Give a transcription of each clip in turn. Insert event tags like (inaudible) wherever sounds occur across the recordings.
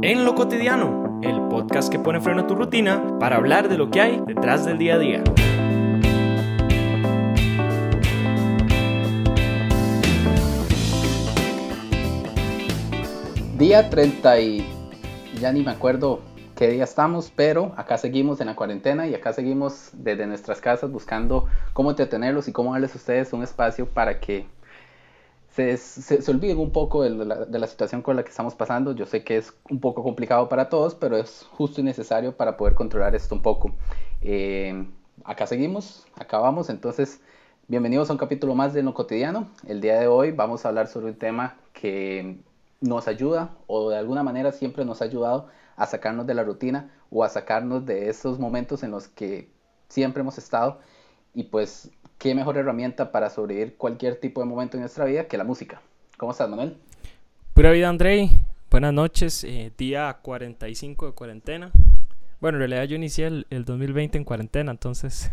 En lo cotidiano, el podcast que pone freno a tu rutina para hablar de lo que hay detrás del día a día. Día 30 y ya ni me acuerdo qué día estamos, pero acá seguimos en la cuarentena y acá seguimos desde nuestras casas buscando cómo entretenerlos y cómo darles a ustedes un espacio para que se, se, olviden un poco de la, de la, situación con la que estamos pasando. Yo sé que es un poco complicado para todos, pero es justo y necesario para poder controlar esto un poco. Eh, acá seguimos, acabamos, entonces bienvenidos a un capítulo más de Lo Cotidiano. El día de hoy vamos a hablar sobre un tema que nos ayuda o de alguna manera siempre nos ha ayudado a sacarnos de la rutina o a sacarnos de esos momentos en los que siempre hemos estado y pues qué mejor herramienta para sobrevivir cualquier tipo de momento en nuestra vida que la música. ¿Cómo estás, Manuel? Pura vida, Andrei. Buenas noches. Eh, día 45 de cuarentena. Bueno, en realidad yo inicié el, el 2020 en cuarentena, entonces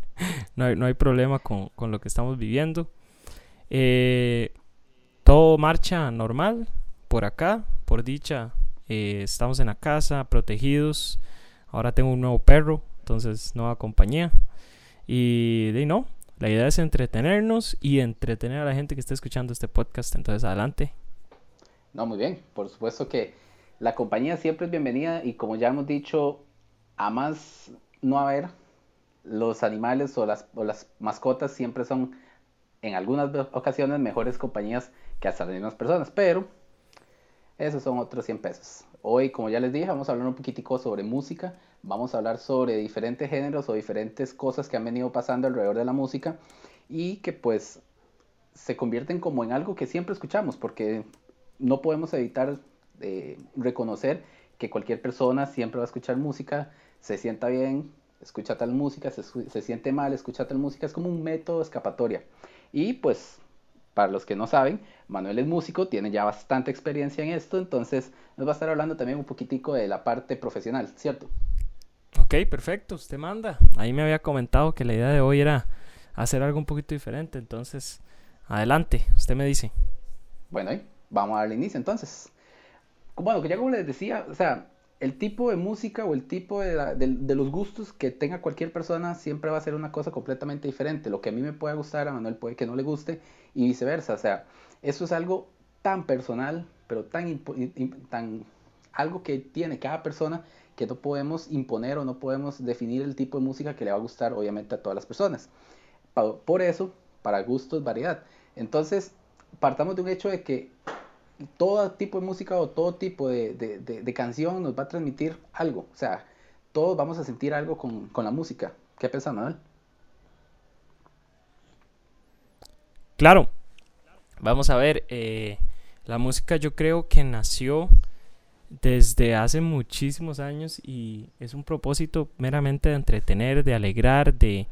(laughs) no, hay, no, hay, problema con, con, lo que estamos viviendo. Eh, todo marcha normal por acá, por dicha. Eh, estamos en la casa, protegidos. Ahora tengo un nuevo perro, entonces nueva compañía. Y de no, la idea es entretenernos y entretener a la gente que está escuchando este podcast. Entonces, adelante. No, muy bien. Por supuesto que la compañía siempre es bienvenida y como ya hemos dicho, a más no haber, los animales o las, o las mascotas siempre son en algunas ocasiones mejores compañías que hasta las mismas personas. Pero esos son otros 100 pesos. Hoy, como ya les dije, vamos a hablar un poquitico sobre música, vamos a hablar sobre diferentes géneros o diferentes cosas que han venido pasando alrededor de la música y que pues se convierten como en algo que siempre escuchamos porque no podemos evitar eh, reconocer que cualquier persona siempre va a escuchar música, se sienta bien, escucha tal música, se, se siente mal, escucha tal música, es como un método escapatoria. Y pues para los que no saben, Manuel es músico, tiene ya bastante experiencia en esto, entonces nos va a estar hablando también un poquitico de la parte profesional, ¿cierto? Ok, perfecto, usted manda. Ahí me había comentado que la idea de hoy era hacer algo un poquito diferente, entonces adelante, usted me dice. Bueno, vamos a darle inicio entonces. Bueno, que ya como les decía, o sea, el tipo de música o el tipo de, los gustos que tenga cualquier persona siempre va a ser una cosa completamente diferente. Lo que a mí me puede gustar, a Manuel puede que no le guste y viceversa. O sea, eso es algo tan personal, pero tan, tan algo que tiene cada persona que no podemos imponer o no podemos definir el tipo de música que le va a gustar obviamente a todas las personas. Por eso, para gustos, variedad. Entonces, partamos de un hecho de que todo tipo de música o todo tipo de, de, canción nos va a transmitir algo. O sea, todos vamos a sentir algo con, con la música. ¿Qué piensas, Manuel? Claro. Vamos a ver, eh, la música yo creo que nació desde hace muchísimos años y es un propósito meramente de entretener, de alegrar, de,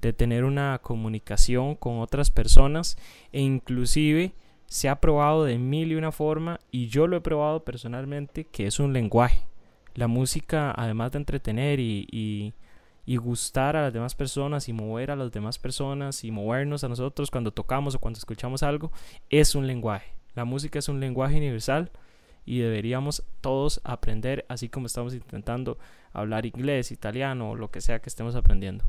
de tener una comunicación con otras personas e inclusive se ha probado de mil y una forma y yo lo he probado personalmente que es un lenguaje. La música, además de entretener y, y, y, gustar a las demás personas y mover a las demás personas y movernos a nosotros cuando tocamos o cuando escuchamos algo, es un lenguaje. La música es un lenguaje universal y deberíamos todos aprender así como estamos intentando hablar inglés, italiano o lo que sea que estemos aprendiendo.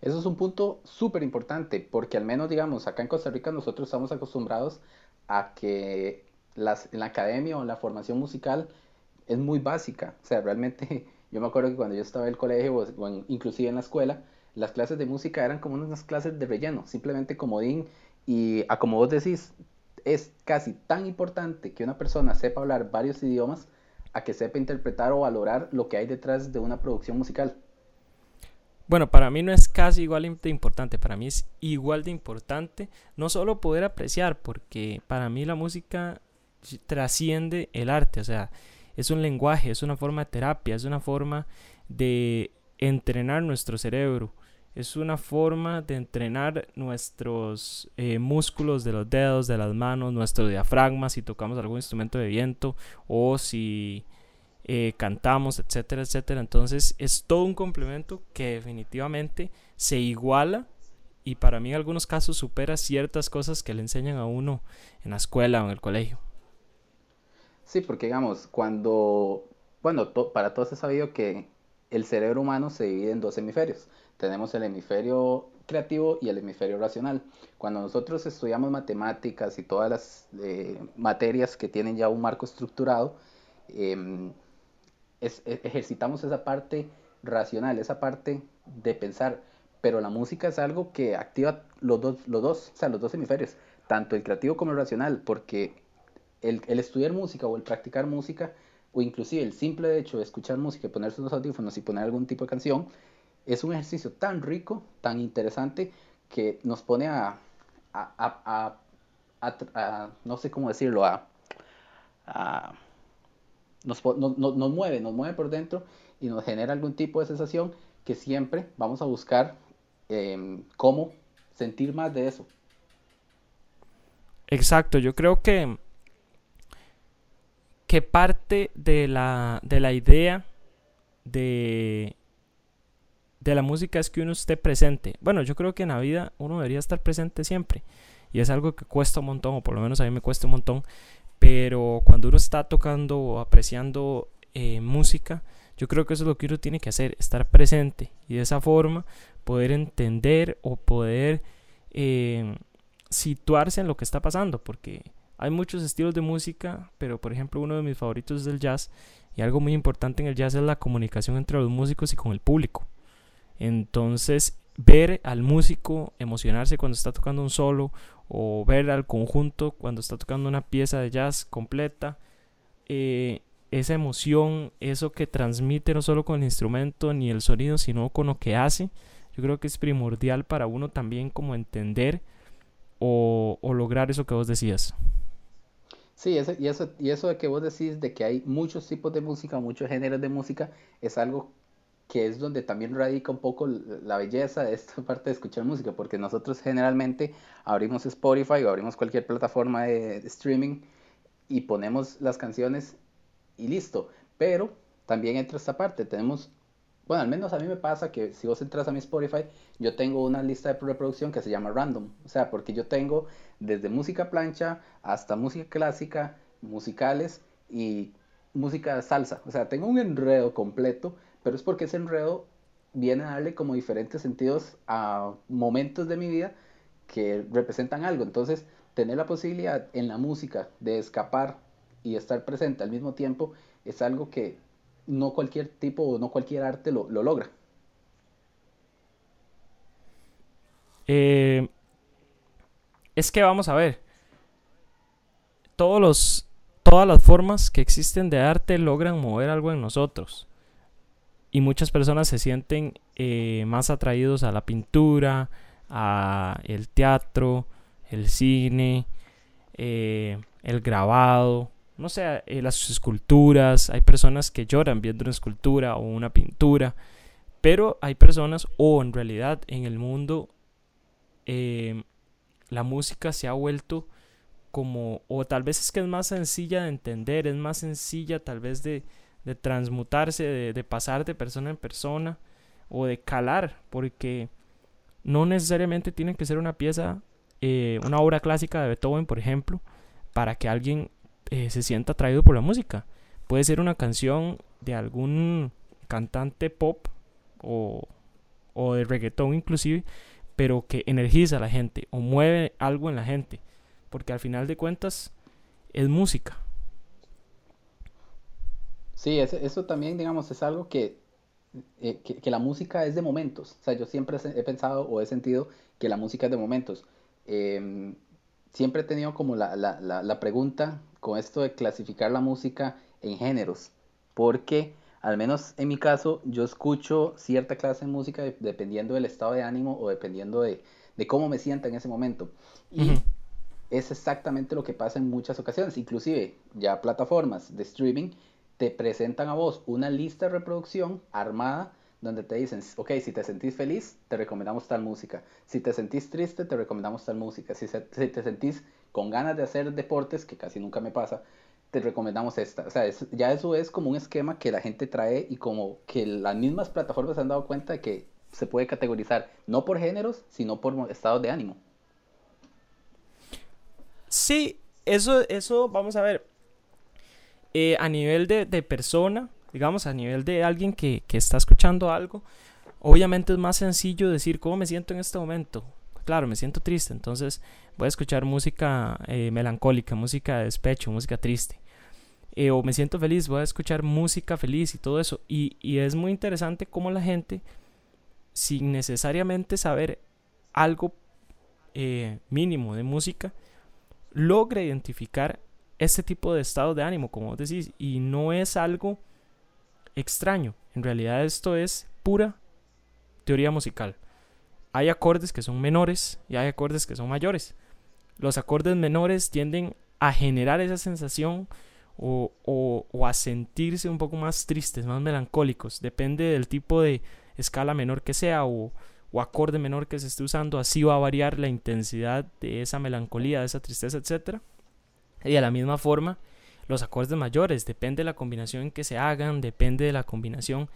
Eso es un punto súper importante porque al menos, digamos, acá en Costa Rica nosotros estamos acostumbrados a que las, en la academia o la formación musical es muy básica. O sea, realmente (laughs) yo me acuerdo que cuando yo estaba en el colegio o, o en, inclusive en la escuela, las clases de música eran como unas clases de relleno, simplemente comodín y a como vos decís, es casi tan importante que una persona sepa hablar varios idiomas a que sepa interpretar o valorar lo que hay detrás de una producción musical. Bueno, para mí no es casi igual de importante, para mí es igual de importante no solo poder apreciar, porque para mí la música trasciende el arte, o sea, es un lenguaje, es una forma de terapia, es una forma de entrenar nuestro cerebro, es una forma de entrenar nuestros eh, músculos de los dedos, de las manos, nuestro diafragma, si tocamos algún instrumento de viento o si eh, cantamos, etcétera, etcétera. Entonces es todo un complemento que definitivamente se iguala y para mí en algunos casos supera ciertas cosas que le enseñan a uno en la escuela o en el colegio. Sí, porque digamos, cuando, bueno, para todos es sabido que el cerebro humano se divide en dos hemisferios. Tenemos el hemisferio creativo y el hemisferio racional. Cuando nosotros estudiamos matemáticas y todas las eh, materias que tienen ya un marco estructurado, em, e, ejercitamos esa parte racional, esa parte de pensar. Pero la música es algo que activa los dos, los dos, o sea, los dos hemisferios, tanto el creativo como el racional, porque el, estudiar música o el practicar música, o inclusive el simple hecho de escuchar música, ponerse unos audífonos y poner algún tipo de canción, es un ejercicio tan rico, tan interesante, que nos pone a, a, a, no sé cómo decirlo, a, nos, nos, mueve, nos mueve por dentro y nos genera algún tipo de sensación que siempre vamos a buscar em, cómo sentir más de eso. Exacto, yo creo que, que parte de la, de la idea de, de la música es que uno esté presente. Bueno, yo creo que en la vida uno debería estar presente siempre. Y es algo que cuesta un montón, o por lo menos a mí me cuesta un montón. Pero cuando uno está tocando o apreciando eh, música, yo creo que eso es lo que uno tiene que hacer, estar presente. Y de esa forma poder entender o poder eh, situarse en lo que está pasando. Porque hay muchos estilos de música, pero por ejemplo uno de mis favoritos es el jazz. Y algo muy importante en el jazz es la comunicación entre los músicos y con el público. Entonces, ver al músico emocionarse cuando está tocando un solo o ver al conjunto cuando está tocando una pieza de jazz completa, eh, esa emoción, eso que transmite no solo con el instrumento ni el sonido, sino con lo que hace, yo creo que es primordial para uno también como entender o, lograr eso que vos decías. Sí, eso, y, eso, y eso de que vos decís de que hay muchos tipos de música, muchos géneros de música, es algo que es donde también radica un poco la belleza de esta (laughs) parte de escuchar música, porque nosotros generalmente abrimos Spotify o abrimos cualquier plataforma de, streaming y ponemos las canciones y listo. Pero también entra esta parte, tenemos, bueno, al menos a mí me pasa que si vos entras a mi Spotify, yo tengo una lista de reproducción que se llama random, o sea, porque yo tengo desde música plancha hasta música clásica, musicales y música salsa, o sea, tengo un enredo completo pero es porque ese enredo viene a darle como diferentes sentidos a momentos de mi vida que representan algo. Entonces, tener la posibilidad en la música de escapar y estar presente al mismo tiempo es algo que no cualquier tipo o no cualquier arte lo, logra. Eh, es que vamos a ver, todos los, todas las formas que existen de arte logran mover algo en nosotros y muchas personas se sienten eh, más atraídos a la pintura, a el teatro, el cine, eh, el grabado, no sé, eh, las esculturas. Hay personas que lloran viendo una escultura o una pintura, pero hay personas, o en realidad en el mundo, la música se ha vuelto como, o tal vez es que es más sencilla de entender, es más sencilla tal vez de, de transmutarse, de, pasar de persona en persona o de calar, porque no necesariamente tiene que ser una pieza, eh, una obra clásica de Beethoven, por ejemplo, para que alguien eh, se sienta atraído por la música. Puede ser una canción de algún cantante pop o, o de reggaetón inclusive, pero que energiza a la gente o mueve algo en la gente, porque al final de cuentas es música. Sí, eso, también, digamos, es algo eh, que, que, la música es de momentos. O sea, yo siempre he pensado o he sentido que la música es de momentos. Em, siempre he tenido como la, la, la, pregunta con esto de clasificar la música en géneros. Porque, al menos en mi caso, yo escucho cierta clase de música dependiendo del estado de ánimo o dependiendo de, de cómo me sienta en ese momento. Y es exactamente lo que pasa en muchas ocasiones. Inclusive, ya plataformas de streaming te presentan a vos una lista de reproducción armada donde te dicen, ok, si te sentís feliz, te recomendamos tal música. Si te sentís triste, te recomendamos tal música. Si, te sentís con ganas de hacer deportes, que casi nunca me pasa, te recomendamos esta. O sea, ya eso es como un esquema que la gente trae y como que las mismas plataformas se han dado cuenta de que se puede categorizar no por géneros, sino por estados de ánimo. Sí, eso, eso, vamos a ver, eh, a nivel de, de, persona, digamos, a nivel de alguien que, que está escuchando algo, obviamente es más sencillo decir cómo me siento en este momento. Claro, me siento triste, entonces voy a escuchar música eh, melancólica, música de despecho, música triste. Eh, o me siento feliz, voy a escuchar música feliz y todo eso. Y, y es muy interesante cómo la gente, sin necesariamente saber algo eh, mínimo de música, logra identificar este tipo de estado de ánimo, como vos decís, y no es algo extraño. En realidad esto es pura teoría musical. Hay acordes que son menores y hay acordes que son mayores. Los acordes menores tienden a generar esa sensación o, o, a sentirse un poco más tristes, más melancólicos. Depende del tipo de escala menor que sea o, o acorde menor que se esté usando. Así va a variar la intensidad de esa melancolía, de esa tristeza, etc. Y de la misma forma, los acordes mayores, depende de la combinación en que se hagan, depende de la combinación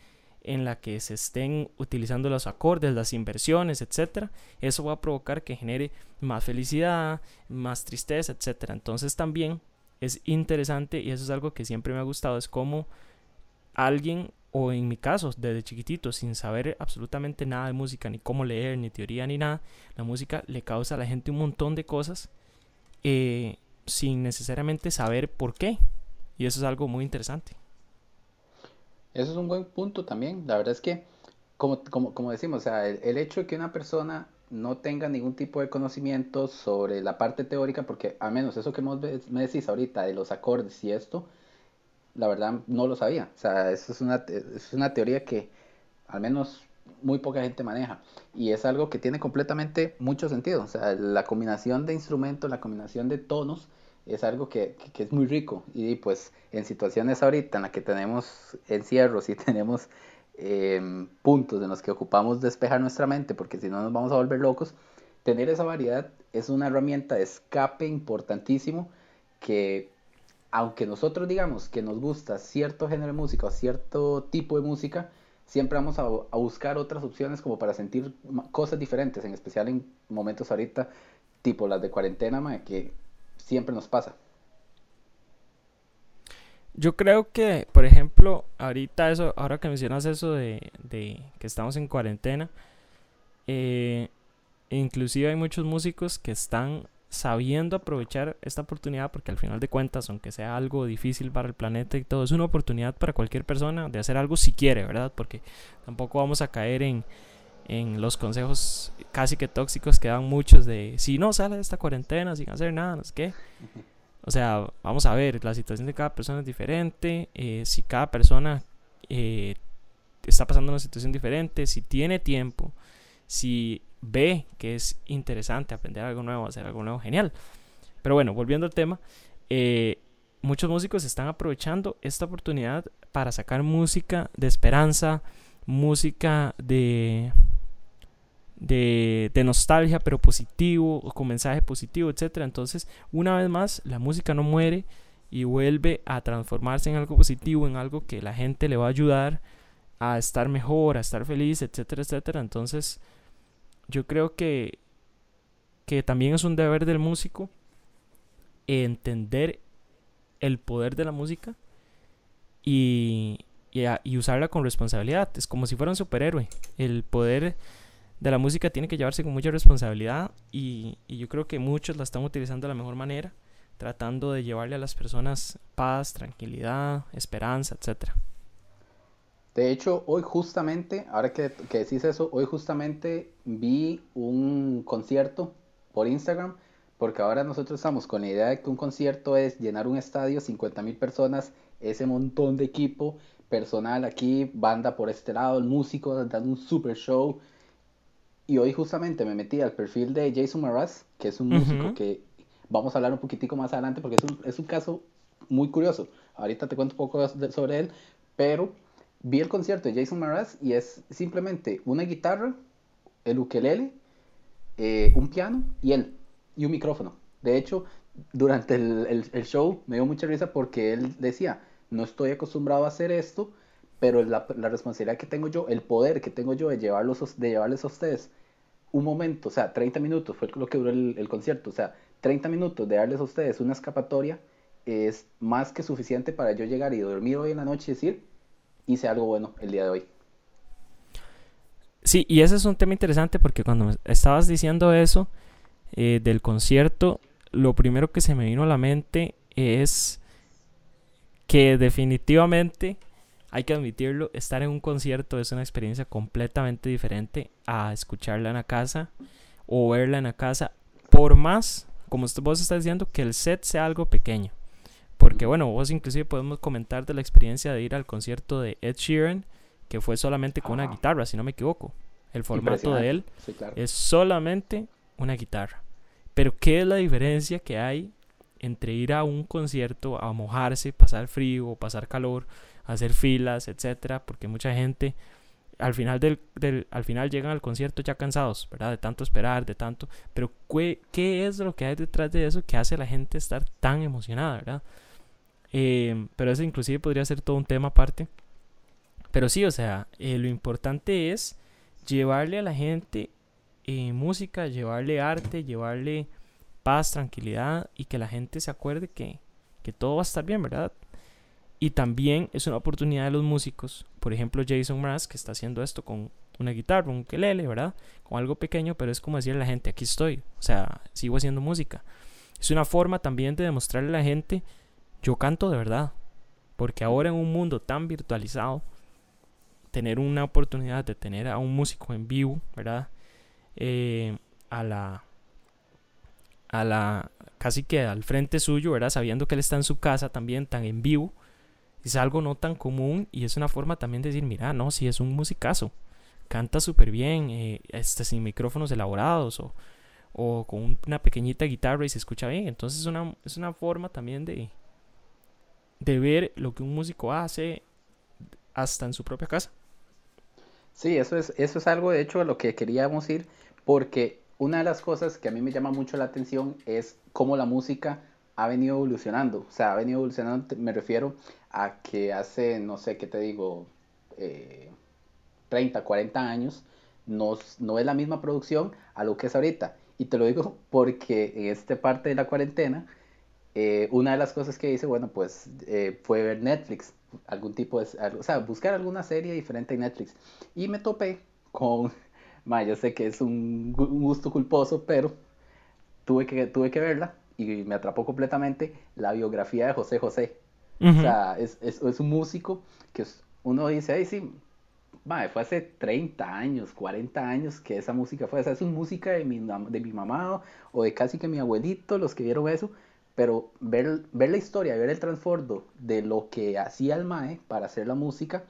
en la que se estén utilizando los acordes, las inversiones, etc. Eso va a provocar que genere más felicidad, más tristeza, etc. Entonces también es interesante y eso es algo que siempre me ha gustado, es como alguien, o en mi caso, desde chiquitito, sin saber absolutamente nada de música, ni cómo leer, ni teoría, ni nada, la música le causa a la gente un montón de cosas eh, sin necesariamente saber por qué. Y eso es algo muy interesante. Eso es un buen punto también. La verdad es que, como, como, como decimos, o sea, el, hecho de que una persona no tenga ningún tipo de conocimiento sobre la parte teórica, porque al menos eso que me decís ahorita de los acordes y esto, la verdad no lo sabía. O sea, eso es una, es una teoría que al menos muy poca gente maneja. Y es algo que tiene completamente mucho sentido. O sea, la combinación de instrumentos, la combinación de tonos, es algo que, que, es muy rico. Y pues en situaciones ahorita en las que tenemos encierros y (laughs) tenemos eh, puntos en los que ocupamos despejar nuestra mente, porque si no nos vamos a volver locos, tener esa variedad es una herramienta de escape importantísimo que aunque nosotros digamos que nos gusta cierto género de música o cierto tipo de música, siempre vamos a, buscar otras opciones como para sentir cosas diferentes, en especial en momentos ahorita tipo las de cuarentena, que siempre nos pasa. Yo creo que, por ejemplo, ahorita eso, ahora que mencionas eso de, que estamos en cuarentena, eh, inclusive hay muchos músicos que están sabiendo aprovechar esta oportunidad porque al final de cuentas, aunque sea algo difícil para el planeta y todo, es una oportunidad para cualquier persona de hacer algo si quiere, ¿verdad? Porque tampoco vamos a caer en, en los consejos casi que tóxicos que dan muchos de si no sale de esta cuarentena sin hacer nada, no sé qué. O sea, vamos a ver, la situación de cada persona es diferente, eh, si cada persona eh, está pasando una situación diferente, si tiene tiempo, si ve que es interesante aprender algo nuevo, hacer algo nuevo, genial. Pero bueno, volviendo al tema, eh, muchos músicos están aprovechando esta oportunidad para sacar música de esperanza, música de de, nostalgia, pero positivo, con mensaje positivo, etc. Entonces, una vez más, la música no muere y vuelve a transformarse en algo positivo, en algo que la gente le va a ayudar a estar mejor, a estar feliz, etcétera, etcétera. Entonces, yo creo que, que también es un deber del músico entender el poder de la música y, y, y usarla con responsabilidad. Es como si fuera un superhéroe. El poder de la música tiene que llevarse con mucha responsabilidad y, yo creo que muchos la están utilizando de la mejor manera, tratando de llevarle a las personas paz, tranquilidad, esperanza, etc. De hecho, hoy justamente, ahora que, que decís eso, hoy justamente vi un concierto por Instagram, porque ahora nosotros estamos con la idea de que un concierto es llenar un estadio, 50 mil personas, ese montón de equipo, personal aquí, banda por este lado, el músico dando un super show, y hoy justamente me metí al perfil de Jason Mraz, que es un músico que vamos a hablar un poquitico más adelante porque es un, es un caso muy curioso. Ahorita te cuento un poco sobre él, pero vi el concierto de Jason Mraz y es simplemente una guitarra, el ukelele, eh, un piano y él, y un micrófono. De hecho, durante el, show me dio mucha risa porque él decía, no estoy acostumbrado a hacer esto, pero la, la, responsabilidad que tengo yo, el poder que tengo yo de, llevarlos, de llevarles a ustedes un momento, o sea, 30 minutos fue lo que duró el, el, concierto, o sea, 30 minutos de darles a ustedes una escapatoria es más que suficiente para yo llegar y dormir hoy en la noche y decir, hice algo bueno el día de hoy. Sí, y ese es un tema interesante porque cuando estabas diciendo eso eh, del concierto, lo primero que se me vino a la mente es que definitivamente hay que admitirlo, estar en un concierto es una experiencia completamente diferente a escucharla en la casa o verla en la casa, por más, como vos estás diciendo, que el set sea algo pequeño. Porque bueno, vos inclusive podemos comentar de la experiencia de ir al concierto de Ed Sheeran, que fue solamente con una guitarra, si no me equivoco. El formato de él es solamente una guitarra. Pero ¿qué es la diferencia que hay entre ir a un concierto a mojarse, pasar frío, pasar calor, hacer filas, etcétera? Porque mucha gente al final del, al final llegan al concierto ya cansados, ¿verdad? De tanto esperar, de tanto. Pero ¿qué, es lo que hay detrás de eso que hace a la gente estar tan emocionada, ¿verdad? Eh, pero eso inclusive podría ser todo un tema aparte. Pero sí, o sea, eh, lo importante es llevarle a la gente eh, música, llevarle arte, llevarle paz, tranquilidad y que la gente se acuerde que, que todo va a estar bien, ¿verdad? Y también es una oportunidad de los músicos, por ejemplo Jason Mraz, que está haciendo esto con una guitarra, un kelele, ¿verdad? Con algo pequeño, pero es como decirle a la gente, aquí estoy, o sea, sigo haciendo música. Es una forma también de demostrarle a la gente, yo canto de verdad, porque ahora en un mundo tan virtualizado, tener una oportunidad de tener a un músico en vivo, ¿verdad? Eh, a la a la casi que al frente suyo, ¿verdad? Sabiendo que él está en su casa también tan en vivo, es algo no tan común y es una forma también de decir, mira, no, si es un musicazo, canta súper bien, eh, este, sin micrófonos elaborados o, o con una pequeñita guitarra y se escucha bien. Entonces es una, es una forma también de, de ver lo que un músico hace hasta en su propia casa. Sí, eso es, eso es algo de hecho a lo que queríamos ir, porque una de las cosas que a mí me llama mucho la atención es cómo la música ha venido evolucionando. O sea, ha venido evolucionando, me refiero a que hace, no sé qué te digo, 30, eh, 40 años, no, no es la misma producción a lo que es ahorita. Y te lo digo (laughs) porque en esta parte de la cuarentena, eh, una de las cosas que hice, bueno, pues eh, fue ver Netflix algún tipo de, o sea, buscar alguna serie diferente en Netflix. Y me topé con, (laughs) ma, yo sé que es un, gusto culposo, pero tuve que, tuve que verla y me atrapó completamente la biografía de José José. O sea, es, es, es, un músico que uno dice, ay, sí, ma, fue hace 30 años, 40 años que esa música fue, o sea, es una música de mi, de mi mamá o de casi que mi abuelito, los que vieron eso, pero ver, ver la historia, ver el trasfondo de lo que hacía el Mae para hacer la música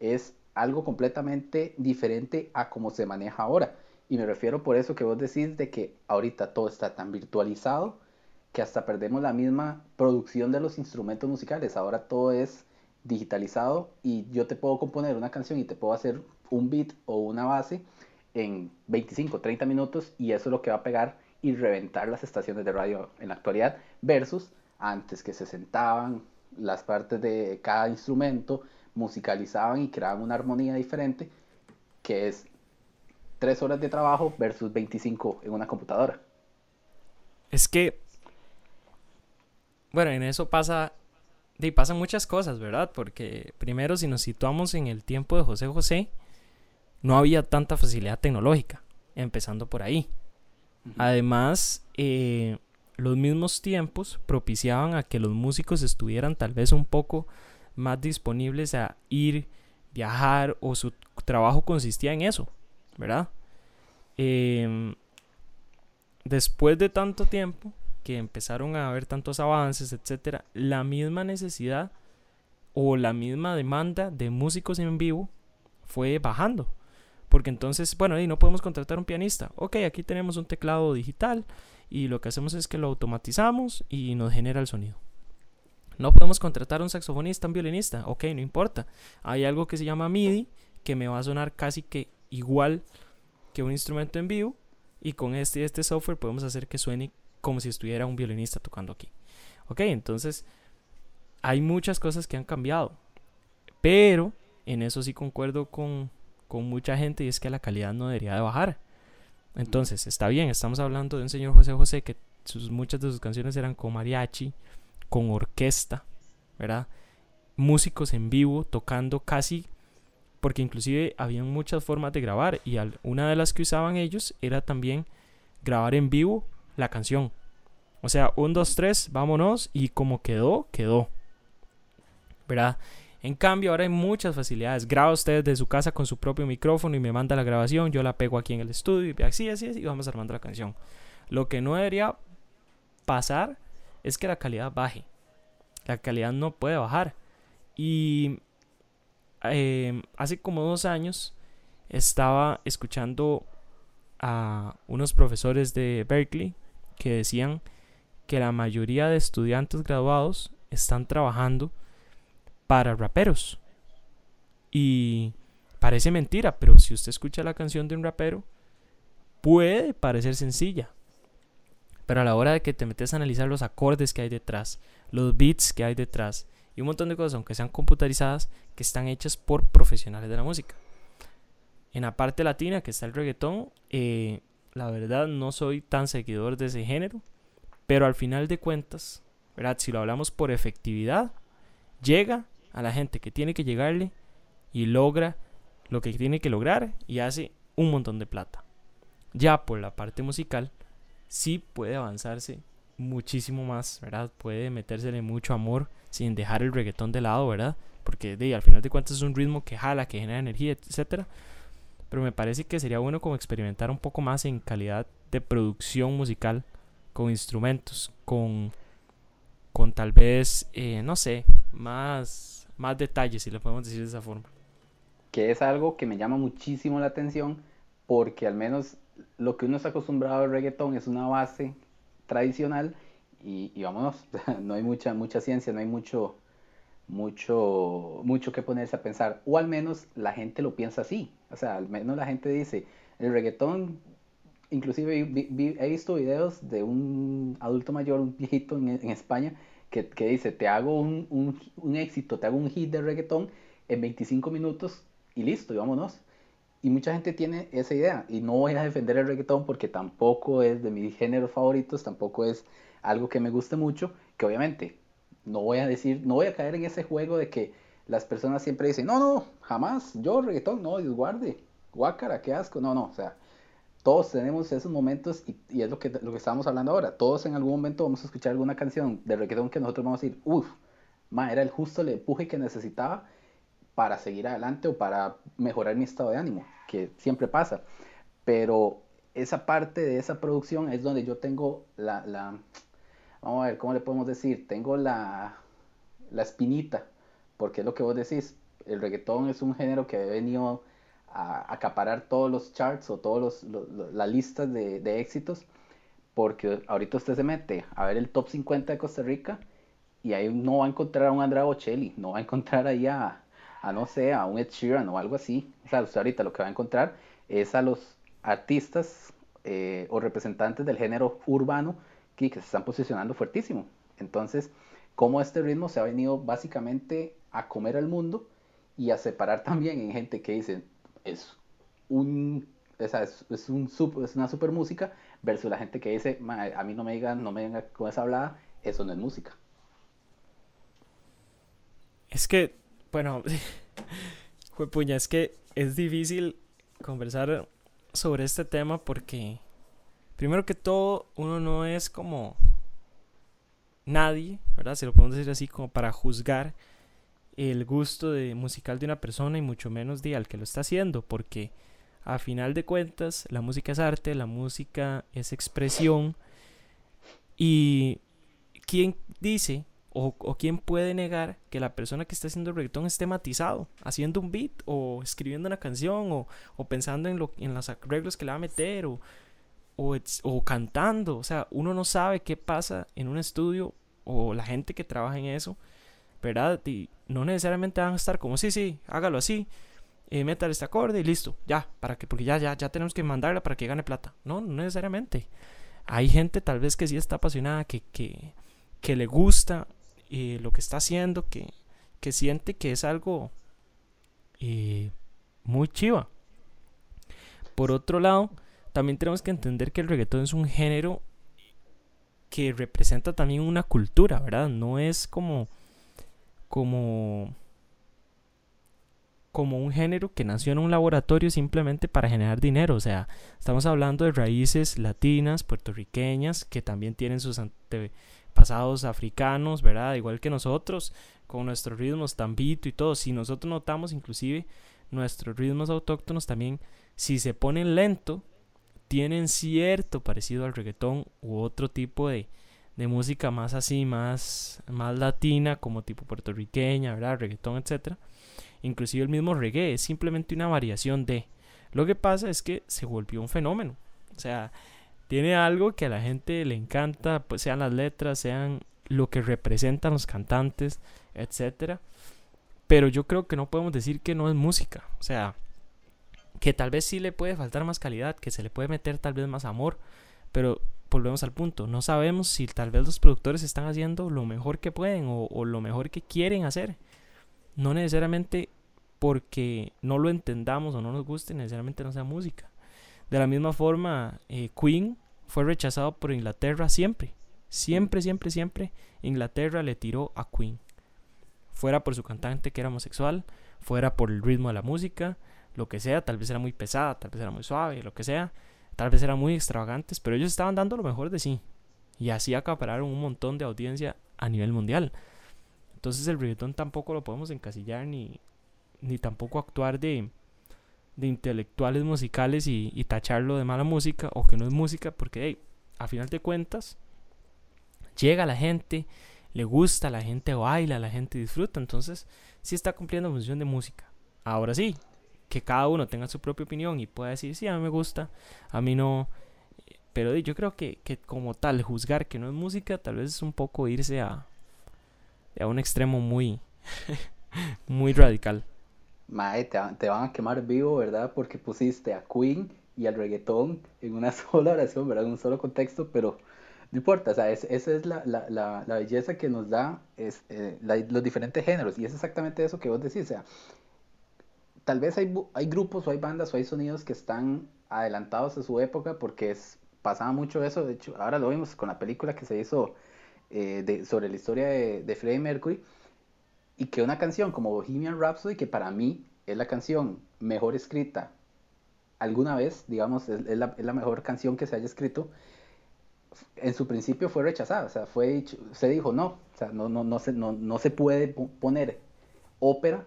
es algo completamente diferente a cómo se maneja ahora. Y me refiero por eso que vos decís de que ahorita todo está tan virtualizado que hasta perdemos la misma producción de los instrumentos musicales. Ahora todo es digitalizado y yo te puedo componer una canción y te puedo hacer un beat o una base en 25, 30 minutos y eso es lo que va a pegar y reventar las estaciones de radio en la actualidad versus antes que se sentaban las partes de cada instrumento, musicalizaban y creaban una armonía diferente que es tres horas de trabajo versus 25 en una computadora. Es que, bueno, en eso pasa, y pasan muchas cosas, ¿verdad? Porque primero, si nos situamos en el tiempo de José José, no había tanta facilidad tecnológica, empezando por ahí. Además, eh, los mismos tiempos propiciaban a que los músicos estuvieran tal vez un poco más disponibles a ir, viajar o su trabajo consistía en eso, ¿verdad? Em, después de tanto tiempo que empezaron a haber tantos avances, etcétera, la misma necesidad o la misma demanda de músicos en vivo fue bajando. Porque entonces, bueno, y no podemos contratar un pianista. Ok, aquí tenemos un teclado digital y lo que hacemos es que lo automatizamos y nos genera el sonido. No podemos contratar un saxofonista, un violinista. Ok, no importa. Hay algo que se llama MIDI que me va a sonar casi que igual que un instrumento en vivo. Y con este este software podemos hacer que suene como si estuviera un violinista tocando aquí. Ok, entonces hay muchas cosas que han cambiado. Pero en eso sí concuerdo con, con mucha gente y es que la calidad no debería de bajar. Entonces, está bien, estamos hablando de un señor José José que sus, muchas de sus canciones eran con mariachi, con orquesta, ¿verdad? Músicos en vivo tocando casi, porque inclusive habían muchas formas de grabar y una de las que usaban ellos era también grabar en vivo la canción. O sea, un, dos, tres, vámonos y como quedó, quedó. ¿Verdad? En cambio, ahora hay muchas facilidades. Graba usted desde su casa con su propio micrófono y me manda la grabación. Yo la pego aquí en el estudio y así, así, así, y vamos armando la canción. Lo que no debería pasar es que la calidad baje. La calidad no puede bajar. Y em, hace como dos años estaba escuchando a unos profesores de Berkeley que decían que la mayoría de estudiantes graduados están trabajando para raperos. Y parece mentira, pero si usted escucha la canción de un rapero, puede parecer sencilla. Pero a la hora de que te metes a analizar los acordes que hay detrás, los beats que hay detrás y un montón de cosas, aunque sean computarizadas, que están hechas por profesionales de la música. En la parte latina, que está el reggaetón, eh, la verdad no soy tan seguidor de ese género, pero al final de cuentas, ¿verdad? si lo hablamos por efectividad, llega a la gente que tiene que llegarle y logra lo que tiene que lograr y hace un montón de plata. Ya por la parte musical, sí puede avanzarse muchísimo más, ¿verdad? Puede metérsele mucho amor sin dejar el reggaetón de lado, ¿verdad? Porque al final de cuentas es un ritmo que jala, que genera energía, etcétera. Pero me parece que sería bueno como experimentar un poco más en calidad de producción musical, con instrumentos, con, con tal vez, eh, no sé, más más detalles, si lo podemos decir de esa forma. Que es algo que me llama muchísimo la atención porque al menos lo que uno está acostumbrado al reggaetón es una base tradicional y, y, vámonos, (laughs) no hay mucha, mucha ciencia, no hay mucho, mucho, mucho que ponerse a pensar, o al menos la gente lo piensa así, o sea, al menos la gente dice, el reggaetón, inclusive he visto videos de un adulto mayor, un viejito en, en España, que, dice, te hago un, un, éxito, te hago un hit de reggaetón en 25 minutos y listo, y vámonos. Y mucha gente tiene esa idea. Y no voy a defender el reggaetón porque tampoco es de mis géneros favoritos, tampoco es algo que me guste mucho, que obviamente no voy a decir, no voy a caer en ese juego de que las personas siempre dicen, no, no, jamás, yo reggaetón, no, Dios guarde, guácara, qué asco, no, no, o sea, todos tenemos esos momentos y, es lo que, lo que estamos hablando ahora. Todos en algún momento vamos a escuchar alguna canción de reggaetón que nosotros vamos a decir, uff, era el justo el empuje que necesitaba para seguir adelante o para mejorar mi estado de ánimo, que siempre pasa. Pero esa parte de esa producción es donde yo tengo la, la vamos a ver, ¿cómo le podemos decir? Tengo la, la espinita, porque es lo que vos decís, el reggaetón es un género que ha venido a acaparar todos los charts o todas las listas de, éxitos, porque ahorita usted se mete a ver el top 50 de Costa Rica y ahí no va a encontrar a un Andrea Bocelli, no va a encontrar ahí a, no sé, a un Ed Sheeran o algo así. O sea, usted ahorita lo que va a encontrar es a los artistas eh, o representantes del género urbano que, que se están posicionando fuertísimo. Entonces, como este ritmo se ha venido básicamente a comer al mundo y a separar (laughs) también en gente que dice, es un es, es, un es una super música versus la gente que dice, a mí no me digan, no me vengan con esa hablada, eso no es música. Es que, bueno, (laughs) puña, es que es difícil conversar sobre este tema porque, primero que todo, uno no es como nadie, ¿verdad? Si lo podemos decir así, como para juzgar el gusto de musical de una persona y mucho menos de al que lo está haciendo, porque a final de cuentas la música es arte, la música es expresión y quién dice o, quién puede negar que la persona que está haciendo reggaetón esté matizado, haciendo un beat o escribiendo una canción o, o pensando en, lo, en los arreglos que le va a meter o, o, o cantando, o sea, uno no sabe qué pasa en un estudio o la gente que trabaja en eso ¿verdad? Y no necesariamente van a estar como, sí, sí, hágalo así, eh, meta este acorde y listo, ya, para que, porque ya, ya, ya tenemos que mandarla para que gane plata. No, no necesariamente. Hay gente tal vez que sí está apasionada, que, que, que le gusta eh, lo que está haciendo, que, que siente que es algo eh, muy chiva. Por otro lado, también tenemos que entender que el reggaetón es un género que representa también una cultura, ¿verdad? No es como como como un género que nació en un laboratorio simplemente para generar dinero. O sea, estamos hablando de raíces latinas, puertorriqueñas, que también tienen sus antepasados africanos, ¿verdad? Igual que nosotros, con nuestros ritmos tambito y todo. Si nosotros notamos inclusive nuestros ritmos autóctonos también, si se ponen lento, tienen cierto parecido al reggaetón u otro tipo de, de música más así, más, más latina, como tipo puertorriqueña, ¿verdad? Reggaetón, etcétera inclusive el mismo reggae, es simplemente una variación de. Lo que pasa es que se volvió un fenómeno. O sea, tiene algo que a la gente le encanta, pues sean las letras, sean lo que representan los cantantes, etcétera. Pero yo creo que no podemos decir que no es música. O sea, que tal vez sí le puede faltar más calidad, que se le puede meter tal vez más amor, pero volvemos al punto, no sabemos si tal vez los productores están haciendo lo mejor que pueden o, lo mejor que quieren hacer. No necesariamente porque no lo entendamos o no nos guste, necesariamente no sea música. De la misma forma, eh, Queen fue rechazado por Inglaterra siempre. Siempre, siempre, siempre Inglaterra le tiró a Queen. Fuera por su cantante que era homosexual, fuera por el ritmo de la música, lo que sea, tal vez era muy pesada, tal vez era muy suave, lo que sea, tal vez eran muy extravagantes, pero ellos estaban dando lo mejor de sí. Y así acapararon un montón de audiencia a nivel mundial. Entonces el reggaetón tampoco lo podemos encasillar ni, ni tampoco actuar de, de intelectuales musicales y, tacharlo de mala música o que no es música, porque a final de cuentas llega la gente, le gusta, la gente baila, la gente disfruta, entonces sí está cumpliendo función de música. Ahora sí, que cada uno tenga su propia opinión y pueda decir, sí, a mí me gusta, a mí no. Pero yo creo que, que como tal, juzgar que no es música, tal vez es un poco irse a, a un extremo muy, (laughs) muy radical. Mae, te, van a quemar vivo, ¿verdad? Porque pusiste a Queen y al reggaetón en una (laughs) sola oración, ¿verdad? En un solo contexto, pero no importa, o sea, esa es la, la, la, la, belleza que nos da es, eh, los diferentes géneros, y es exactamente eso que vos decís, o sea, tal vez hay, hay grupos o hay bandas o hay sonidos que están adelantados a su época porque es, pasaba mucho eso, de hecho, ahora lo vimos con la película que se hizo eh, sobre la historia de, Freddie Mercury, y que una canción como Bohemian Rhapsody, que para mí es la canción mejor escrita alguna vez, digamos, es, la, mejor canción que se haya escrito, en su principio fue rechazada, o sea, fue, se dijo no, o sea, no, no, no, se, no, no se puede poner ópera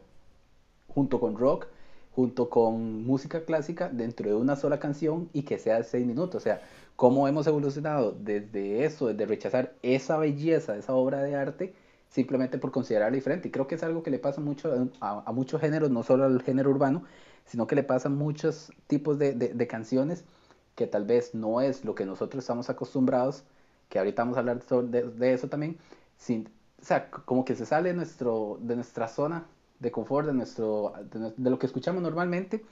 junto con rock, junto con música clásica dentro de una sola canción y que sea seis minutos, o sea, cómo hemos evolucionado desde eso, desde rechazar esa belleza, esa obra de arte, simplemente por considerarla diferente. Y creo que es algo que le pasa mucho a, muchos géneros, no solo al género urbano, sino que le pasa a muchos tipos de, de, canciones que tal vez no es lo que nosotros estamos acostumbrados, que ahorita vamos a hablar de, de eso también, sin, o sea, como que se sale de, nuestro, de nuestra zona de confort, de, nuestro, de, lo que escuchamos normalmente,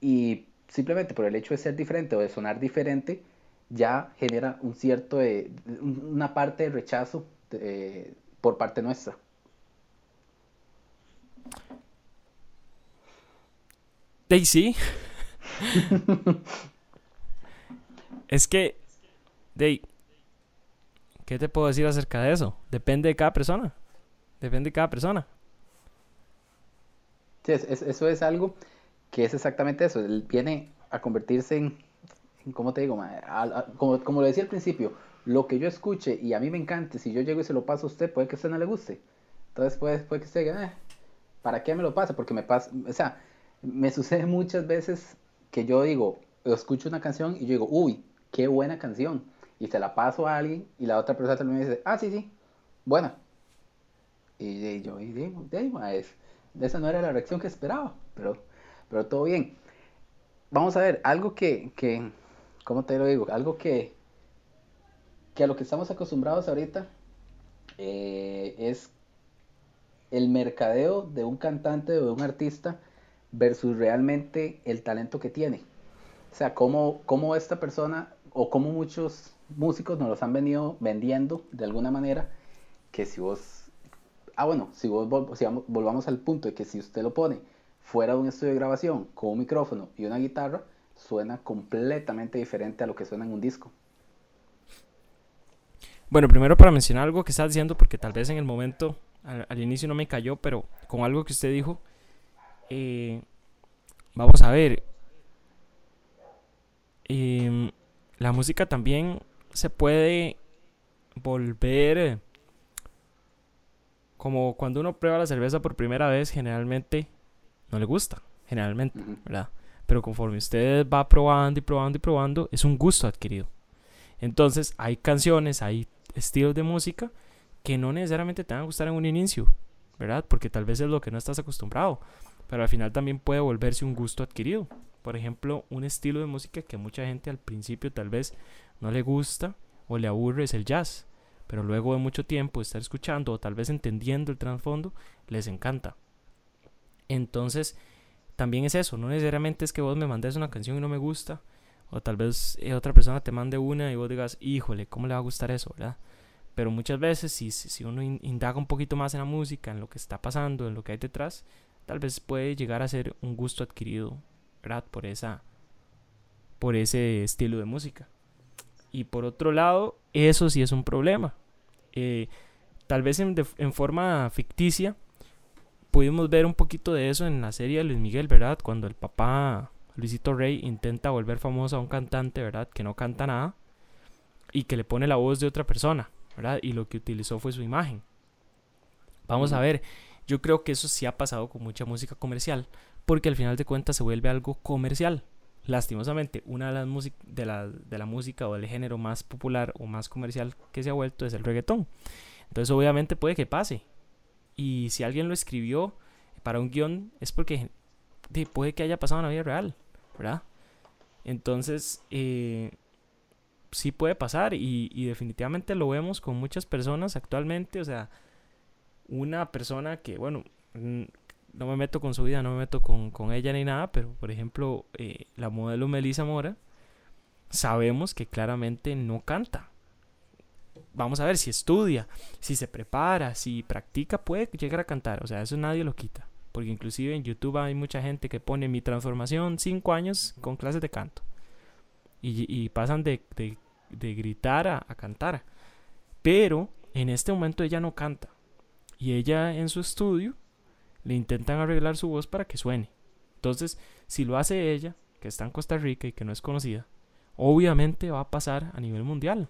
y simplemente por el hecho de ser diferente o de sonar diferente, ya genera un cierto, eh, una parte de rechazo de, por parte nuestra. Daisy. (laughs) es que, Day, ¿qué te puedo decir acerca de eso? Depende de cada persona. Depende de cada persona. Sí, eso es algo que es exactamente eso. Viene a convertirse en, ¿cómo te digo? como, como lo decía al principio, lo que yo escuche y a mí me encante, si yo llego y se lo paso a usted, puede que a usted no le guste. Entonces puede, puede que usted diga, eh, ¿para qué me lo pasa? Porque me pasa, o sea, me (laughs) sucede muchas veces que yo digo, escucho una canción y yo digo, uy, qué buena canción. Y se la paso a alguien y la otra persona también dice, ah, sí, sí, buena. Y, yo, y digo, es, esa no era la reacción que esperaba, pero, pero todo bien. Vamos a ver, algo que, que, ¿cómo te lo digo? Algo que, que a lo que estamos acostumbrados ahorita eh, es el mercadeo de un cantante o de un artista versus realmente el talento que tiene. O sea, cómo, cómo esta persona o cómo muchos músicos nos los han venido vendiendo de alguna manera, que si vos, ah bueno, si vos volvamos al punto de que si usted lo pone fuera de un estudio de grabación con un micrófono y una guitarra, suena completamente diferente a lo que suena en un disco. Bueno, primero para mencionar algo que está diciendo, porque tal vez en el momento, al, inicio no me cayó, pero con algo que usted dijo, eh, vamos a ver, em, la música también se puede volver como cuando uno prueba la cerveza por primera vez, generalmente no le gusta, generalmente, ¿verdad? Pero conforme usted va probando y probando y probando, es un gusto adquirido. Entonces, hay canciones, hay estilos de música que no necesariamente te van a gustar en un inicio, ¿verdad? Porque tal vez es lo que no estás acostumbrado, pero al final también puede volverse un gusto adquirido. Por ejemplo, un estilo de música que mucha gente al principio tal vez no le gusta o le aburre es el jazz, pero luego de mucho tiempo estar escuchando o tal vez entendiendo el trasfondo, les encanta. Entonces, también es eso, no necesariamente es que vos me mandes una canción y no me gusta, o tal vez eh, otra persona te mande una y vos digas, híjole, ¿cómo le va a gustar eso, verdad? Pero muchas veces, si, si uno indaga un poquito más en la música, en lo que está pasando, en lo que hay detrás, tal vez puede llegar a ser un gusto adquirido, ¿verdad? Por, esa, por ese estilo de música. Y por otro lado, eso sí es un problema. Eh, tal vez en, en, forma ficticia, pudimos ver un poquito de eso en la serie de Luis Miguel, ¿verdad? Cuando el papá Luisito Rey intenta volver famoso a un cantante, ¿verdad? Que no canta nada y que le pone la voz de otra persona, ¿verdad? Y lo que utilizó fue su imagen. Vamos a ver, yo creo que eso sí ha pasado con mucha música comercial, porque al final de cuentas se vuelve algo comercial. Lastimosamente, una de las de la, de la música o del género más popular o más comercial que se ha vuelto es el reggaetón. Entonces, obviamente puede que pase. Y si alguien lo escribió para un guion, es porque puede que haya pasado en la vida real. ¿verdad? Entonces, eh, sí puede pasar y, definitivamente lo vemos con muchas personas actualmente, o sea, una persona que, bueno, no me meto con su vida, no me meto con, ella ni nada, pero por ejemplo, eh, la modelo Melissa Mora, sabemos que claramente no canta. Vamos a ver si estudia, si se prepara, si practica, puede llegar a cantar, o sea, eso nadie lo quita. Porque inclusive en YouTube hay mucha gente que pone mi transformación 5 años con clases de canto. Y, pasan de, gritar a, cantar. Pero en este momento ella no canta. Y ella en su estudio le intentan arreglar su voz para que suene. Entonces, si lo hace ella, que está en Costa Rica y que no es conocida, obviamente va a pasar a nivel mundial.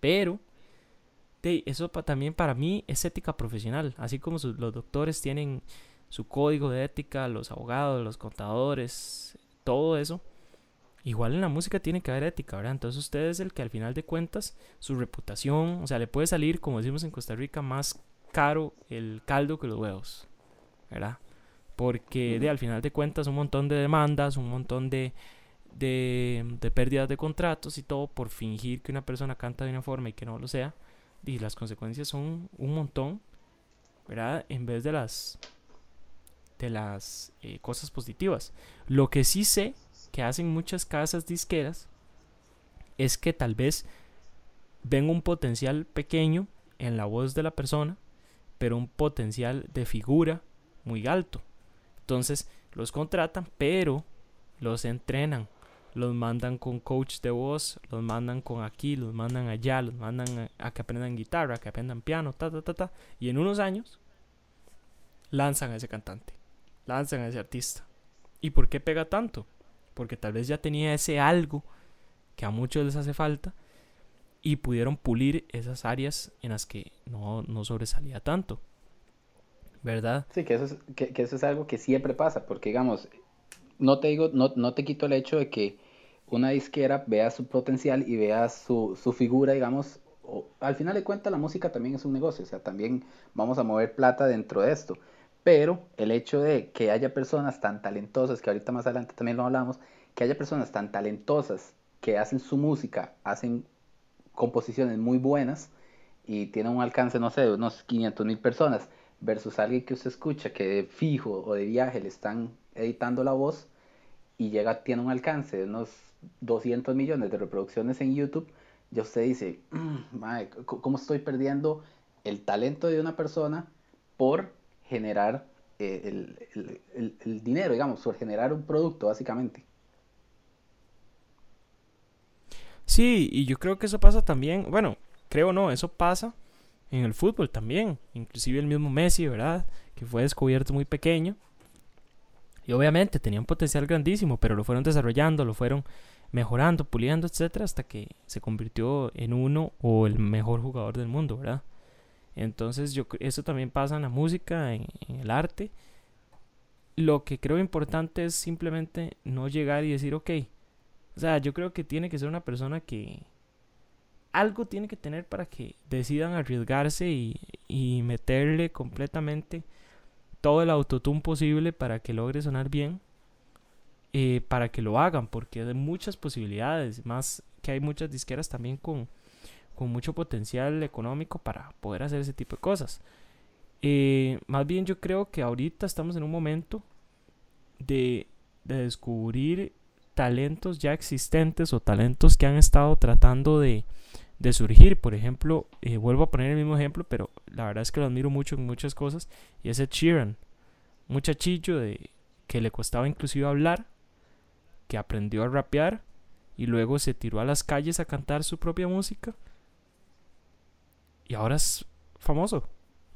Pero eso también para mí es ética profesional, así como los doctores tienen su código de ética, los abogados, los contadores, todo eso. Igual en la música tiene que haber ética, ¿verdad? Entonces usted es el que al final de cuentas su reputación, o sea, le puede salir, como decimos en Costa Rica, más caro el caldo que los huevos, ¿verdad? Porque de al final de cuentas un montón de demandas, un montón de, de, de pérdidas de contratos y todo por fingir que una persona canta de una forma y que no lo sea y las consecuencias son un montón, ¿verdad? En vez de las de las eh, cosas positivas. Lo que sí sé que hacen muchas casas disqueras es que tal vez ven un potencial pequeño en la voz de la persona, pero un potencial de figura muy alto. Entonces los contratan, pero los entrenan los mandan con coach de voz, los mandan con aquí, los mandan allá, los mandan a, que aprendan guitarra, a que aprendan piano, ta, ta, ta, ta. Y en unos años lanzan a ese cantante, lanzan a ese artista. ¿Y por qué pega tanto? Porque tal vez ya tenía ese algo que a muchos les hace falta y pudieron pulir esas áreas en las que no, no sobresalía tanto. ¿Verdad? Sí, que eso, es, que, eso es algo que siempre pasa, porque digamos, no te digo, no, no te quito el hecho de que una disquera vea su potencial y vea su, su figura, digamos, al final de cuentas la música también es un negocio, o sea, también vamos a mover plata dentro de esto. Pero el hecho de que haya personas tan talentosas, que ahorita más adelante también lo hablamos, que haya personas tan talentosas que hacen su música, hacen composiciones muy buenas y tienen un alcance, no sé, de unos 500 mil personas, versus alguien que usted escucha que de fijo o de viaje le están editando la voz y llega, tiene un alcance de unos 200 millones de reproducciones en YouTube, ya usted dice, mm, ¿cómo estoy perdiendo el talento de una persona por generar eh, el, dinero, digamos, por generar un producto, básicamente? Sí, y yo creo que eso pasa también, bueno, creo no, eso pasa en el fútbol también. Inclusive el mismo Messi, ¿verdad? Que fue descubierto muy pequeño. Y obviamente tenía un potencial grandísimo, pero lo fueron desarrollando, lo fueron mejorando, puliendo, etcétera, hasta que se convirtió en uno o el mejor jugador del mundo, ¿verdad? Entonces, yo eso también pasa en la música, en, el arte. Lo que creo importante es simplemente no llegar y decir, ok. O sea, yo creo que tiene que ser una persona que algo tiene que tener para que decidan arriesgarse y, y meterle completamente todo el autotune posible para que logre sonar bien eh, para que lo hagan, porque hay muchas posibilidades, más que hay muchas disqueras también con, con mucho potencial económico para poder hacer ese tipo de cosas. Eh, más bien yo creo que ahorita estamos en un momento de, de, descubrir talentos ya existentes o talentos que han estado tratando de, de surgir. Por ejemplo, eh, vuelvo a poner el mismo ejemplo, pero la verdad es que lo admiro mucho en muchas cosas. Y es Ed Sheeran, muchachillo de, que le costaba inclusive hablar, que aprendió a rapear y luego se tiró a las calles a cantar su propia música. Y ahora es famoso.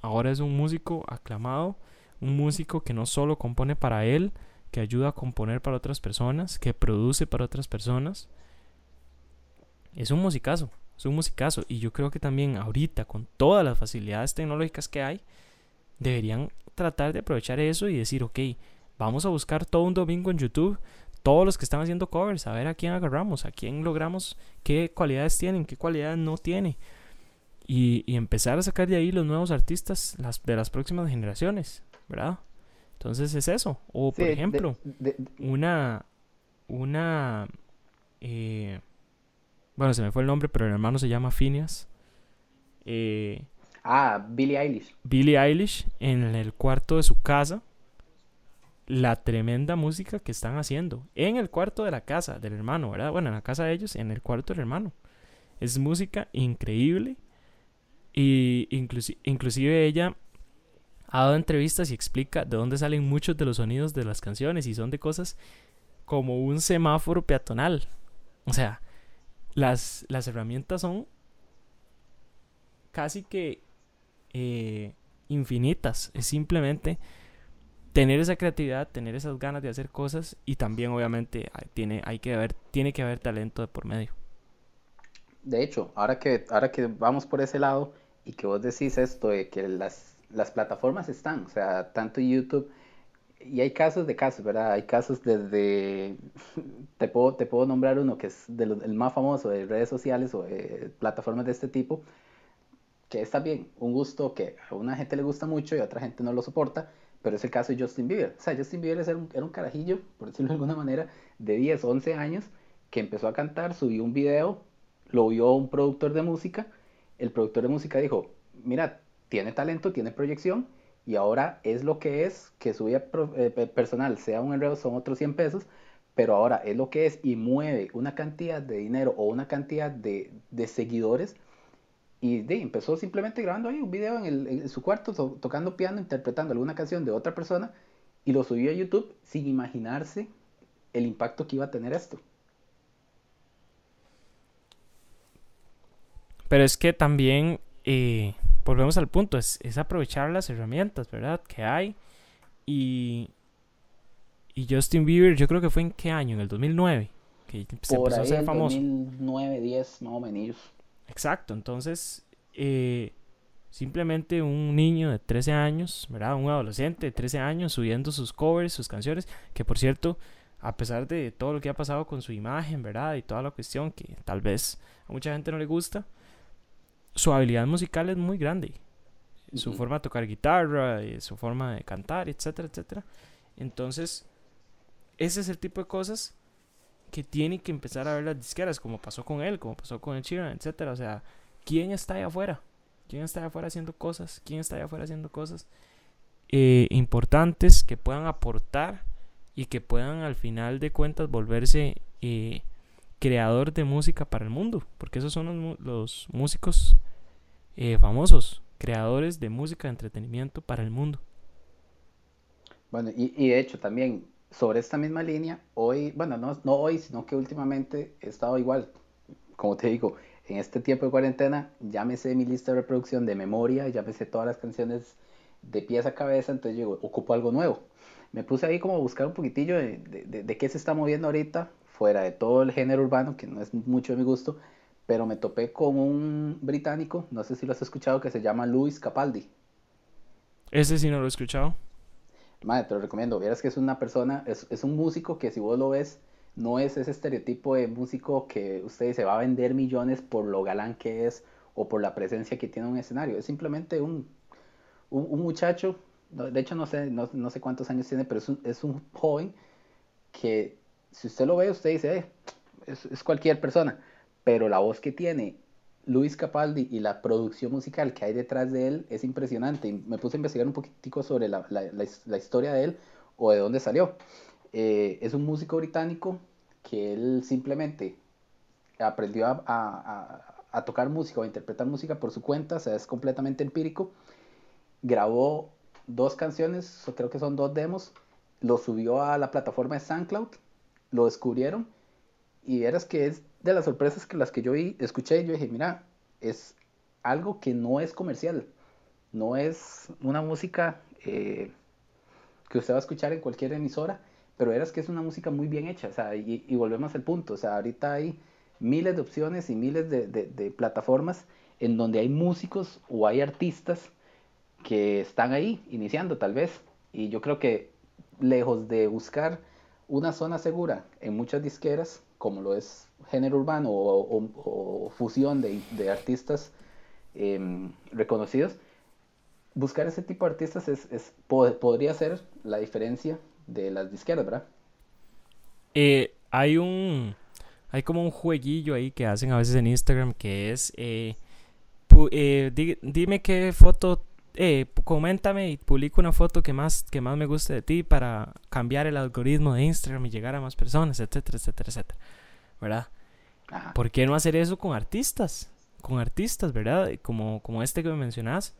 Ahora es un músico aclamado, un músico que no solo compone para él, que ayuda a componer para otras personas, que produce para otras personas. Es un musicazo, es un musicazo. Y yo creo que también ahorita, con todas las facilidades tecnológicas que hay, deberían tratar de aprovechar eso y decir, ok, vamos a buscar todo un domingo en YouTube todos los que están haciendo covers, a ver a quién agarramos, a quién logramos, qué cualidades tienen, qué cualidades no tiene. Y, empezar a sacar de ahí los nuevos artistas de las próximas generaciones, ¿verdad? Entonces es eso. O por ejemplo, una, una, eh, bueno, se me fue el nombre, pero el hermano se llama Phineas. Eh, ah, Billie Eilish. Billie Eilish en el cuarto de su casa la tremenda música que están haciendo en el cuarto de la casa del hermano, ¿verdad? Bueno, en la casa de ellos, en el cuarto del hermano. Es música increíble y inclusive ella ha dado entrevistas y explica de dónde salen muchos de los sonidos de las canciones y son de cosas como un semáforo peatonal. O sea, las, las herramientas son casi que eh, infinitas. Es simplemente tener esa creatividad, tener esas ganas de hacer cosas y también obviamente tiene, hay que haber, tiene que haber talento de por medio. De hecho, ahora que, ahora que vamos por ese lado y que vos decís esto de que las, las plataformas están, o sea, tanto YouTube, y hay casos de casos, ¿verdad? Hay casos desde, (laughs) te puedo, te puedo nombrar uno que es el más famoso de redes sociales o de plataformas de este tipo, que está bien, un gusto que a una gente le gusta mucho y a otra gente no lo soporta, pero es el caso de Justin Bieber. O sea, Justin Bieber era un, era un carajillo, por decirlo de alguna manera, de 10, 11 años, que empezó a cantar, subió un video, lo vio un productor de música, el productor de música dijo, mira, tiene talento, tiene proyección, y ahora es lo que es, que su vida eh, personal sea un enredo, son otros 100 pesos, pero ahora es lo que es y mueve una cantidad de dinero o una cantidad de, seguidores y empezó simplemente grabando ahí un video en, su cuarto, tocando piano, interpretando alguna canción de otra persona, y lo subió a YouTube sin imaginarse el impacto que iba a tener esto. Pero es que también, eh, volvemos al punto, es, aprovechar las herramientas, ¿verdad? Que hay. Y, y Justin Bieber, yo creo que fue en qué año, en el 2009, que se empezó a hacer famoso. 2009, 10, más o menos. Exacto, entonces eh, simplemente un niño de 13 años, ¿verdad? Un adolescente de 13 años subiendo sus covers, sus canciones, que por cierto, a pesar de todo lo que ha pasado con su imagen, ¿verdad? Y toda la cuestión que tal vez a mucha gente no le gusta, su habilidad musical es muy grande. Su forma de tocar guitarra, y su forma de cantar, etcétera, etcétera. Entonces, ese es el tipo de cosas que tiene que empezar a ver las disqueras, como pasó con él, como pasó con el Sheeran, etcétera. O sea, ¿quién está allá afuera? ¿Quién está allá afuera haciendo cosas? ¿Quién está allá afuera haciendo cosas eh, importantes que puedan aportar y que puedan al final de cuentas volverse eh, creador de música para el mundo? Porque esos son los, músicos eh, famosos, creadores de música de entretenimiento para el mundo. Bueno, y, y de hecho también sobre esta misma línea, hoy, bueno, no, no hoy, sino que últimamente he estado igual, como te digo, en este tiempo de cuarentena ya me sé mi lista de reproducción de memoria, ya me sé todas las canciones de pies a cabeza, entonces yo ocupo algo nuevo. Me puse ahí como a buscar un poquitillo de, de, de, qué se está moviendo ahorita, fuera de todo el género urbano, que no es mucho de mi gusto, pero me topé con un británico, no sé si lo has escuchado, que se llama Luis Capaldi. Ese sí no lo he escuchado. Madre, te lo recomiendo. Vieras que es una persona, es, es, un músico que si vos lo ves, no es ese estereotipo de músico que usted dice va a vender millones por lo galán que es o por la presencia que tiene en un escenario. Es simplemente un, un, muchacho, de hecho no sé, no, no, sé cuántos años tiene, pero es un, es un joven que si usted lo ve, usted dice, eh, es, es cualquier persona pero la voz que tiene Luis Capaldi y la producción musical que hay detrás de él es impresionante. Y me puse a investigar un poquitico sobre la, la, la, historia de él o de dónde salió. Eh, es un músico británico que él simplemente aprendió a, a, a, tocar música o a interpretar música por su cuenta, o sea, es completamente empírico. Grabó dos canciones, creo que son dos demos, lo subió a la plataforma de SoundCloud, lo descubrieron y verás que es de las sorpresas que las que yo escuché, yo dije, mira, es algo que no es comercial, no es una música eh, que usted va a escuchar en cualquier emisora, pero verás que es una música muy bien hecha, o sea, y, volvemos al punto, o sea, ahorita hay miles de opciones y miles de plataformas en donde hay músicos o hay artistas que están ahí iniciando tal vez, y yo creo que lejos de buscar una zona segura en muchas disqueras, como lo es género urbano o, fusión de, artistas em, reconocidos, buscar ese tipo de artistas es, podría ser la diferencia de las disqueras, ¿verdad? Eh, hay un hay como un jueguillo ahí que hacen a veces en Instagram que es eh, eh, dime qué foto eh, coméntame y publico una foto que más, que más me guste de ti para cambiar el algoritmo de Instagram y llegar a más personas, etcétera, etcétera, etcétera. ¿verdad? ¿Por qué no hacer eso con artistas? Con artistas, ¿verdad? Como, como este que me mencionas.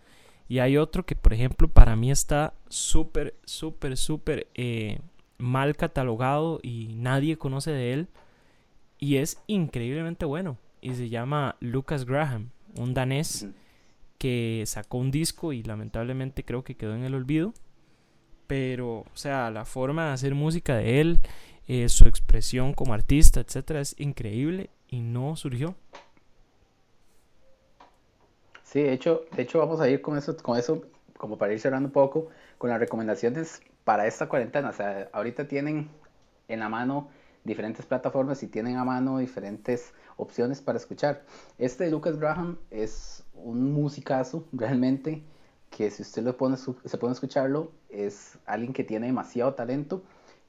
Y hay otro que, por ejemplo, para mí está súper, súper, súper eh, mal catalogado y nadie conoce de él. Y es increíblemente bueno. Y se llama Lucas Graham, un danés que sacó un disco y lamentablemente creo que quedó en el olvido. Pero, o sea, la forma de hacer música de él eh, su expresión como artista, etcétera, es increíble y no surgió. Sí, de hecho, de hecho vamos a ir con eso, con eso, como para ir cerrando un poco, con las recomendaciones para esta cuarentena. O sea, ahorita tienen en la mano diferentes plataformas y tienen a mano diferentes opciones para escuchar. Este de Lucas Graham es un musicazo realmente que si usted lo pone, se pone a escucharlo, es alguien que tiene demasiado talento,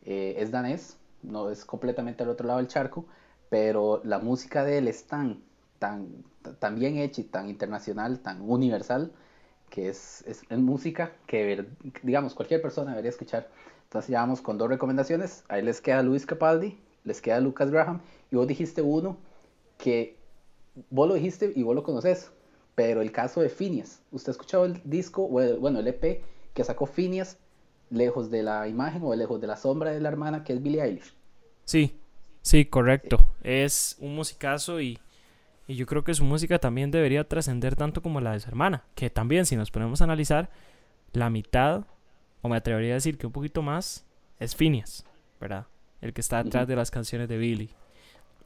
eh, es danés, no es completamente al otro lado del charco, pero la música de él es tan, tan, tan bien hecha y tan internacional, tan universal, que es, es, música que, digamos, cualquier persona debería escuchar. Entonces ya vamos con dos recomendaciones. Ahí les queda Luis Capaldi, les queda Lucas Graham, y vos dijiste uno que vos lo dijiste y vos lo conoces, pero el caso de Phineas. ¿Usted ha escuchado el disco, bueno, el EP que sacó Phineas lejos de la imagen o lejos de la sombra de la hermana que es Billie Eilish. Sí, sí, correcto. Es un musicazo y, y yo creo que su música también debería trascender tanto como la de su hermana, que también si nos ponemos a analizar, la mitad, o me atrevería a decir que un poquito más, es Phineas, ¿verdad? El que está detrás de las canciones de Billie.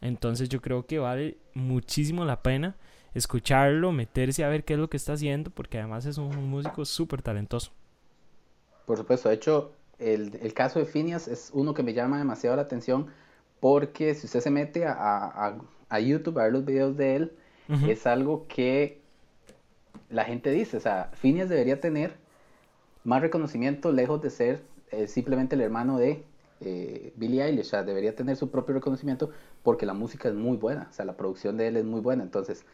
Entonces yo creo que vale muchísimo la pena escucharlo, meterse a ver qué es lo que está haciendo, porque además es un músico súper talentoso. Por supuesto, de hecho, el, el, caso de Phineas es uno que me llama demasiado la atención porque si usted se mete a, a, a YouTube a ver los videos de él, es algo que la gente dice, o sea, Phineas debería tener más reconocimiento lejos de ser eh, simplemente el hermano de eh, Billie Eilish, o sea, debería tener su propio reconocimiento porque la música es muy buena, o sea, la producción de él es muy buena, entonces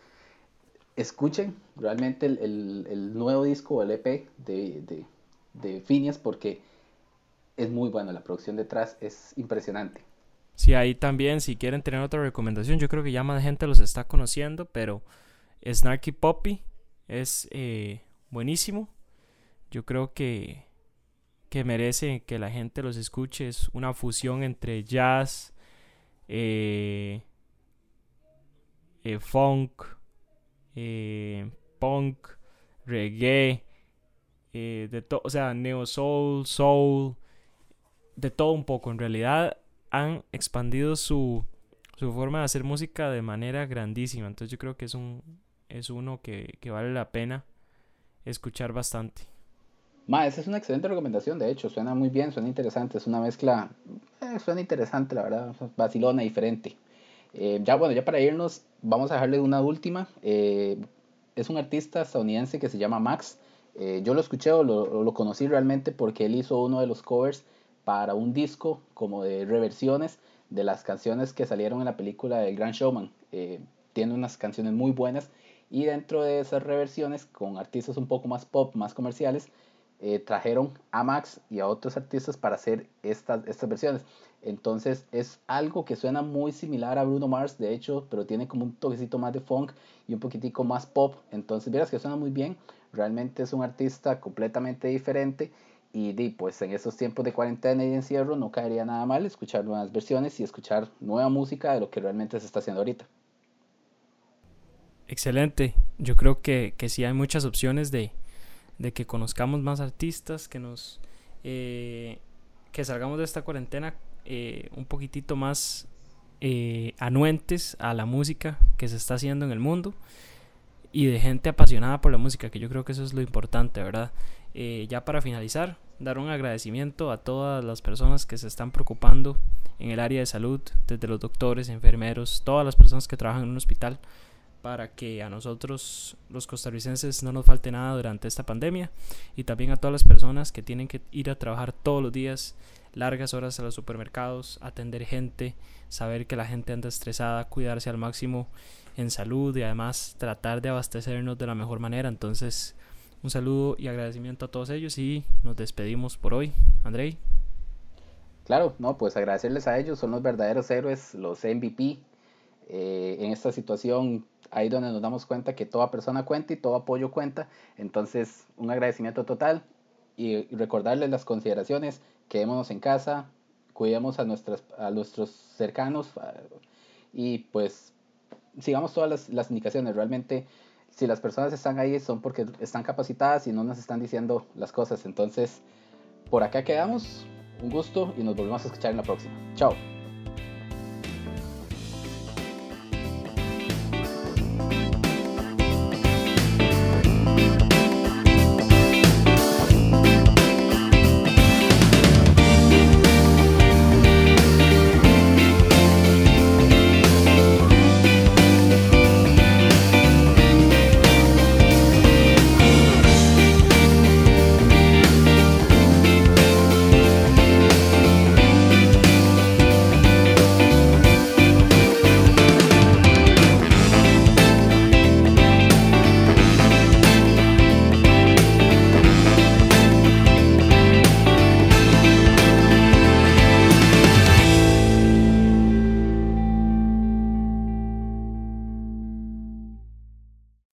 escuchen realmente el, nuevo disco, el EP de, de, de Phineas porque es muy bueno, la producción detrás es impresionante. Sí, ahí también, si quieren tener otra recomendación, yo creo que ya más gente los está conociendo, pero Snarky Poppy es eh, buenísimo. Yo creo que, que merece que la gente los escuche. Es una fusión entre jazz, eh, eh, funk, punk, reggae, de o sea, neo soul, soul, de todo un poco. En realidad han expandido su, su forma de hacer música de manera grandísima. Entonces yo creo que es un es uno que vale la pena escuchar bastante. Ma, esa es una excelente recomendación, de hecho, suena muy bien, suena interesante, es una mezcla, eh, suena interesante, la verdad, vacilona, diferente. Eh, ya bueno, ya para irnos, vamos a dejarle una última. Eh, es un artista estadounidense que se llama Max. yo lo escuché o lo, lo, conocí realmente porque él hizo uno de los covers para un disco como de reversiones de las canciones que salieron en la película del Grand Showman. tiene unas canciones muy buenas y dentro de esas reversiones con artistas un poco más pop, más comerciales, eh, trajeron a Max y a otros artistas para hacer estas, estas versiones. Entonces es algo que suena muy similar a Bruno Mars, de hecho, pero tiene como un toquecito más de funk y un poquitico más pop. Entonces verás que suena muy bien. Realmente es un artista completamente diferente. Y pues en estos tiempos de cuarentena y encierro no caería nada mal escuchar nuevas versiones y escuchar nueva música de lo que realmente se está haciendo ahorita. Excelente. Yo creo que, que sí hay muchas opciones de, de que conozcamos más artistas, que nos eh, que salgamos de esta cuarentena eh, un poquitito más eh, anuentes a la música que se está haciendo en el mundo y de gente apasionada por la música, que yo creo que eso es lo importante, ¿verdad? ya para finalizar, dar un agradecimiento a todas las personas que se están preocupando en el área de salud, desde los doctores, enfermeros, todas las personas que trabajan en un hospital para que a nosotros los costarricenses no nos falte nada durante esta pandemia y también a todas las personas que tienen que ir a trabajar todos los días largas horas a los supermercados, atender gente, saber que la gente anda estresada, cuidarse al máximo en salud y además tratar de abastecernos de la mejor manera. Entonces, un saludo y agradecimiento a todos ellos y nos despedimos por hoy. Andrei. Claro, no, pues agradecerles a ellos, son los verdaderos héroes, los MVP. Eh, en esta situación ahí donde nos damos cuenta que toda persona cuenta y todo apoyo cuenta. Entonces, un agradecimiento total y recordarles las consideraciones, quedémonos en casa, cuidemos a, a nuestros cercanos y pues sigamos todas las, las indicaciones. Realmente, si las personas están ahí son porque están capacitadas y no nos están diciendo las cosas. Entonces, por acá quedamos. Un gusto y nos volvemos a escuchar en la próxima. Chao.